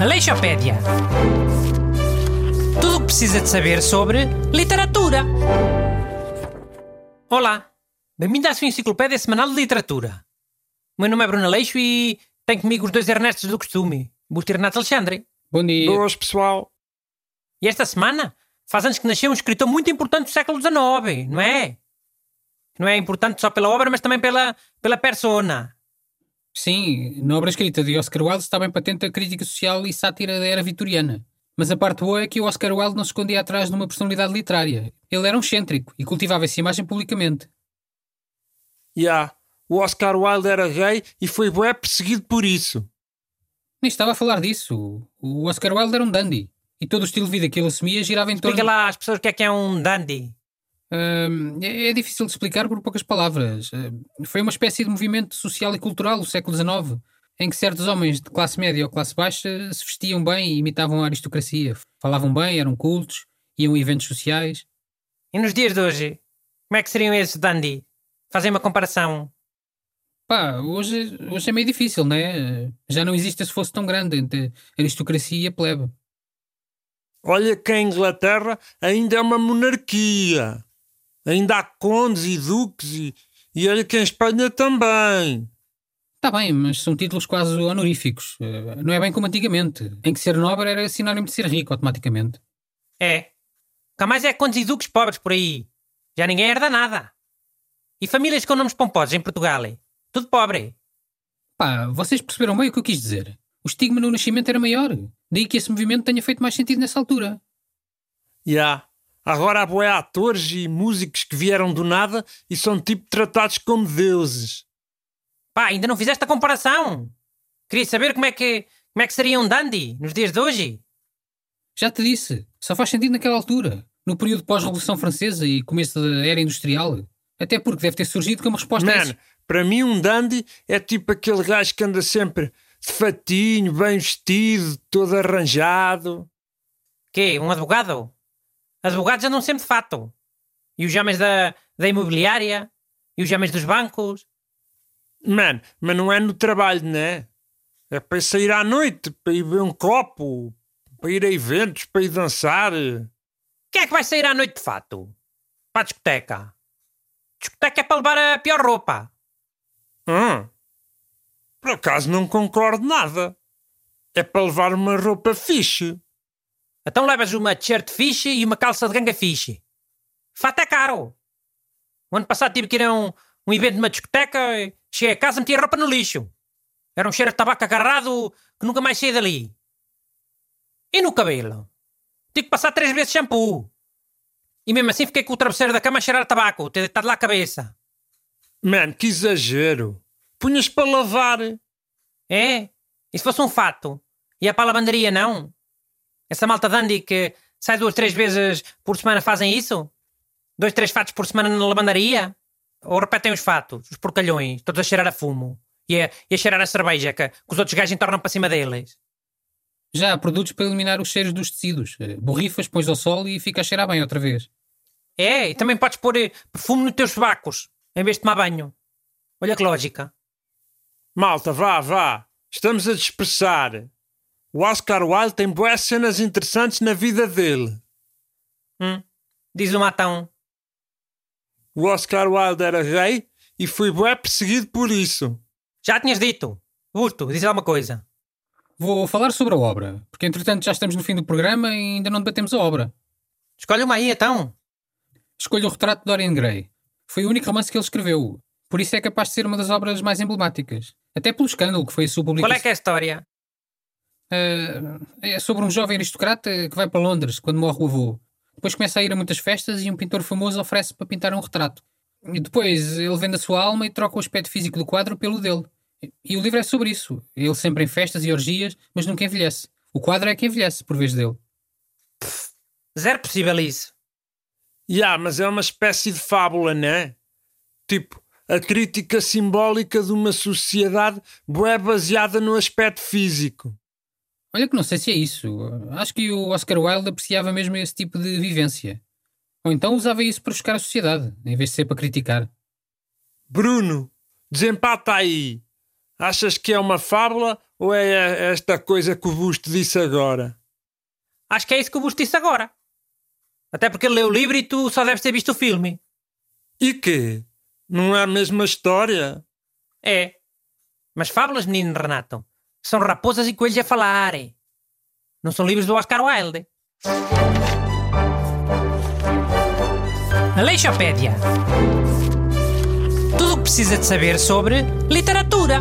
Aleixopédia. Tudo o que precisa de saber sobre literatura. Olá, bem-vindo à sua enciclopédia semanal de literatura. O meu nome é Bruno Aleixo e tenho comigo os dois Ernestos do costume, Busto e Renato Alexandre. Bom dia. Boas, pessoal. E esta semana faz anos que nasceu um escritor muito importante do século XIX, não é? Não é importante só pela obra, mas também pela, pela persona. Sim, na obra escrita de Oscar Wilde está bem patente a crítica social e sátira da era vitoriana. Mas a parte boa é que o Oscar Wilde não se escondia atrás de uma personalidade literária. Ele era um excêntrico e cultivava essa imagem publicamente. Já, yeah. o Oscar Wilde era gay e foi bué perseguido por isso. Nem estava a falar disso. O Oscar Wilde era um dandy. E todo o estilo de vida que ele assumia girava em torno... Explica lá às pessoas o que é que é um dandy. Uh, é, difícil de explicar por poucas palavras. Uh, foi uma espécie de movimento social e cultural do século XIX, em que certos homens de classe média ou classe baixa se vestiam bem e imitavam a aristocracia. Falavam bem, eram cultos, iam a eventos sociais. E nos dias de hoje, como é que seriam esses dandy? Fazem uma comparação. Pá, hoje, hoje é meio difícil, né? Já não existe esse fosse tão grande entre a aristocracia e a plebe. Olha que a Inglaterra ainda é uma monarquia. Ainda há condes e duques e, e olha que em Espanha também. Está bem, mas são títulos quase honoríficos. Eh, não é bem como antigamente, em que ser nobre era sinónimo de ser rico automaticamente. É. Cá mais é condes e duques pobres por aí. Já ninguém herda nada. E famílias com nomes pomposos em Portugal. Tudo pobre. Pá, vocês perceberam bem o que eu quis dizer. O estigma no nascimento era maior. Daí que esse movimento tenha feito mais sentido nessa altura. Já. Yeah. Agora há boé atores e músicos que vieram do nada e são tipo tratados como deuses. Pá, ainda não fizeste a comparação. Queria saber como é que, como é que seria um dandy nos dias de hoje. Já te disse, só faz sentido naquela altura, no período pós-Revolução Francesa e começo da era industrial. Até porque deve ter surgido como resposta Man, a isso. para mim um dandy é tipo aquele gajo que anda sempre de fatinho, bem vestido, todo arranjado. Quê? Um advogado? Advogados andam sempre de fato. E os homens da, da imobiliária? E os homens dos bancos? Mano, mas não é no trabalho, né? É para sair à noite, para ir beber um copo, para ir a eventos, para ir dançar. Quem é que vai sair à noite de fato? Para a discoteca. Discoteca é para levar a pior roupa. Hum. Por acaso não concordo nada. É para levar uma roupa fixe. Então levas uma t-shirt fixe e uma calça de ganga fixe. Fato é caro. O ano passado tive que ir a um, um evento numa discoteca e cheguei a casa e meti a roupa no lixo. Era um cheiro de tabaco agarrado que nunca mais saí dali. E no cabelo? Tive que passar três vezes shampoo. E mesmo assim fiquei com o travesseiro da cama a cheirar a tabaco, ter deitado lá a cabeça. Mano, que exagero. Punhas para lavar. É? E se fosse um fato? Ia para a lavandaria, não? Essa malta dandy que sai duas, três vezes por semana fazem isso? Dois, três fatos por semana na lavandaria? Ou repetem os fatos, os porcalhões, todos a cheirar a fumo? E a, e a cheirar a cerveja que, que os outros gajos entornam para cima deles? Já há produtos para eliminar os cheiros dos tecidos. Borrifas, pões ao sol e fica a cheirar bem outra vez. É, e também podes pôr perfume nos teus sobacos, em vez de tomar banho. Olha que lógica. Malta, vá, vá. Estamos a dispersar. O Oscar Wilde tem boas cenas interessantes na vida dele. Hum, diz o matão. O Oscar Wilde era gay e foi bué perseguido por isso. Já tinhas dito. Busto, diz alguma coisa. Vou falar sobre a obra, porque entretanto já estamos no fim do programa e ainda não debatemos a obra. Escolhe uma aí, então. Escolho o retrato de Dorian Gray. Foi o único romance que ele escreveu. Por isso é capaz de ser uma das obras mais emblemáticas. Até pelo escândalo que foi a sua publicação. Qual é que é a história? Uh, é sobre um jovem aristocrata que vai para Londres quando morre o avô. Depois começa a ir a muitas festas e um pintor famoso oferece para pintar um retrato. E depois ele vende a sua alma e troca o aspecto físico do quadro pelo dele. E o livro é sobre isso. Ele sempre em festas e orgias, mas nunca envelhece. O quadro é que envelhece, por vez dele. Pff, zero possível isso. Ya, yeah, mas é uma espécie de fábula, não é? Tipo, a crítica simbólica de uma sociedade bué baseada no aspecto físico. Olha que não sei se é isso. Acho que o Oscar Wilde apreciava mesmo esse tipo de vivência. Ou então usava isso para buscar a sociedade, em vez de ser para criticar. Bruno, desempata aí. Achas que é uma fábula ou é esta coisa que o Busto disse agora? Acho que é isso que o Busto disse agora. Até porque ele leu o livro e tu só deves ter visto o filme. E quê? Não é a mesma história? É. Mas fábulas, menino Renato, são raposas e coelhos a falarem. Não são livros do Oscar Wilde. Aleixopédia. Tudo o que precisa de saber sobre literatura.